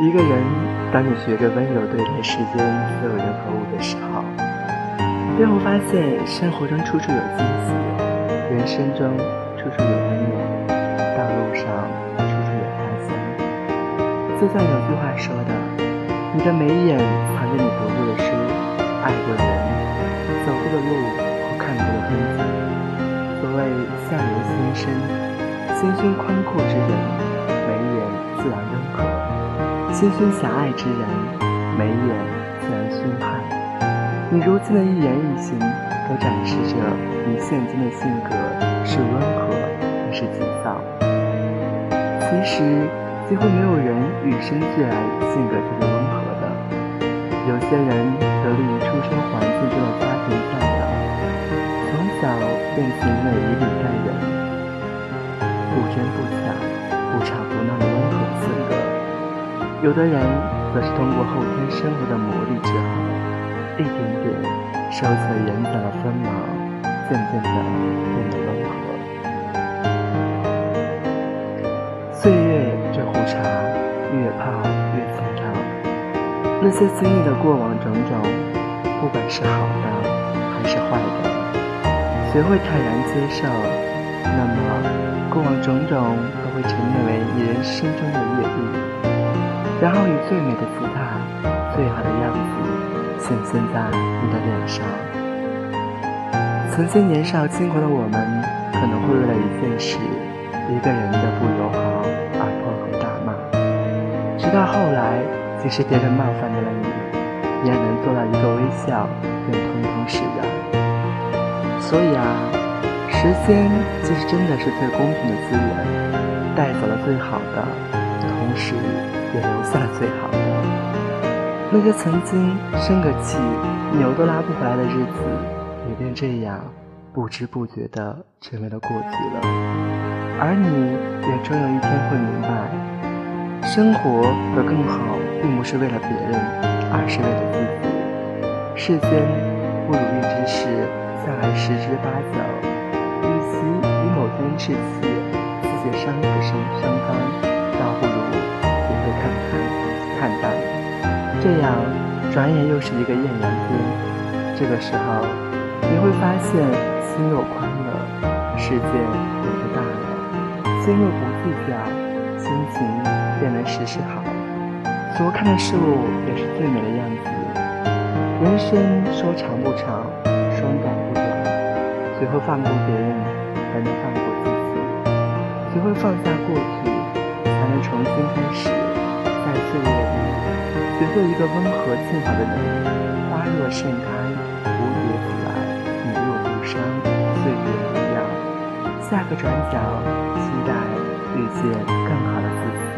一个人，当你学着温柔对待世间所有人和物的时候，便会发现生活中处处有惊喜，人生中处处有温暖，道路上处处有花香。就像有句话说的：“你的眉眼藏着你读过的书、爱过的人、走过的路或看过的风景。”所谓相由心生，心胸宽阔之人，眉眼自然温和。心胸狭隘之人，眉眼自然凶悍。你如今的一言一行，都展示着你现今的性格是温和还是急躁。其实，几乎没有人与生俱来性格就是温和的。有些人得力于出生环境中的家庭教养，从小便形成了以礼待人、不争不抢、不吵不闹的温和性格。有的人则是通过后天生活的磨砺之后，一点点收起了眼角的锋芒，渐渐的变得温和。岁月这壶茶，越泡越清畅。那些经历的过往种种，不管是好的还是坏的，学会坦然接受，那么过往种种都会沉淀为你人生中的阅历。然后以最美的姿态、最好的样子显现在你的脸上。曾经年少轻狂的我们，可能会为了一件事、一个人的不友好而破口大骂，直到后来，即使别人冒犯了你，你也能做到一个微笑便通通释然。所以啊，时间其实真的是最公平的资源，带走了最好的，同时。也留下了最好的。那些曾经生个气牛都拉不回来的日子，也便这样不知不觉地成为了过去了。而你也终有一天会明白，生活的更好，并不是为了别人，而是为了自己。世间不如意之事，向来十之八九。与其以某天志气，自己伤不胜伤肝。倒不如看淡，这样转眼又是一个艳阳天。这个时候，你会发现心若宽了，世界也就大了；心若不计较，心情便能时时好。所看的事物也是最美的样子。人生说长不长，说短不短。学会放过别人，才能放过自己；学会放下过去，做一个温和静好的人。花若盛开，蝴蝶自来；雨若不伤，岁月无恙。下个转角，期待遇见更好的自己。